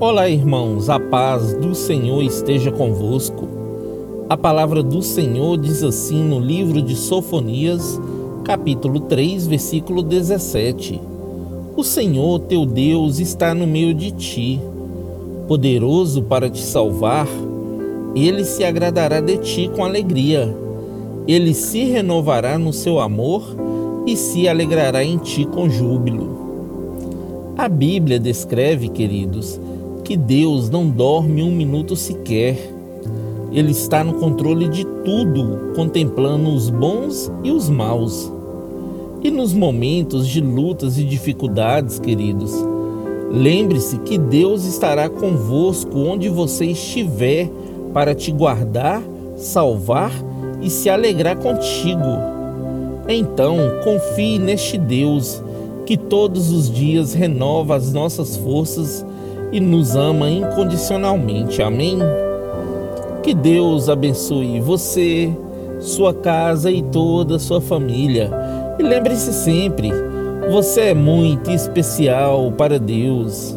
Olá, irmãos, a paz do Senhor esteja convosco. A palavra do Senhor diz assim no livro de Sofonias, capítulo 3, versículo 17: O Senhor teu Deus está no meio de ti, poderoso para te salvar. Ele se agradará de ti com alegria. Ele se renovará no seu amor e se alegrará em ti com júbilo. A Bíblia descreve, queridos, que Deus não dorme um minuto sequer. Ele está no controle de tudo, contemplando os bons e os maus. E nos momentos de lutas e dificuldades, queridos, lembre-se que Deus estará convosco onde você estiver para te guardar, salvar e se alegrar contigo. Então, confie neste Deus que todos os dias renova as nossas forças e nos ama incondicionalmente. Amém? Que Deus abençoe você, sua casa e toda a sua família. E lembre-se sempre, você é muito especial para Deus.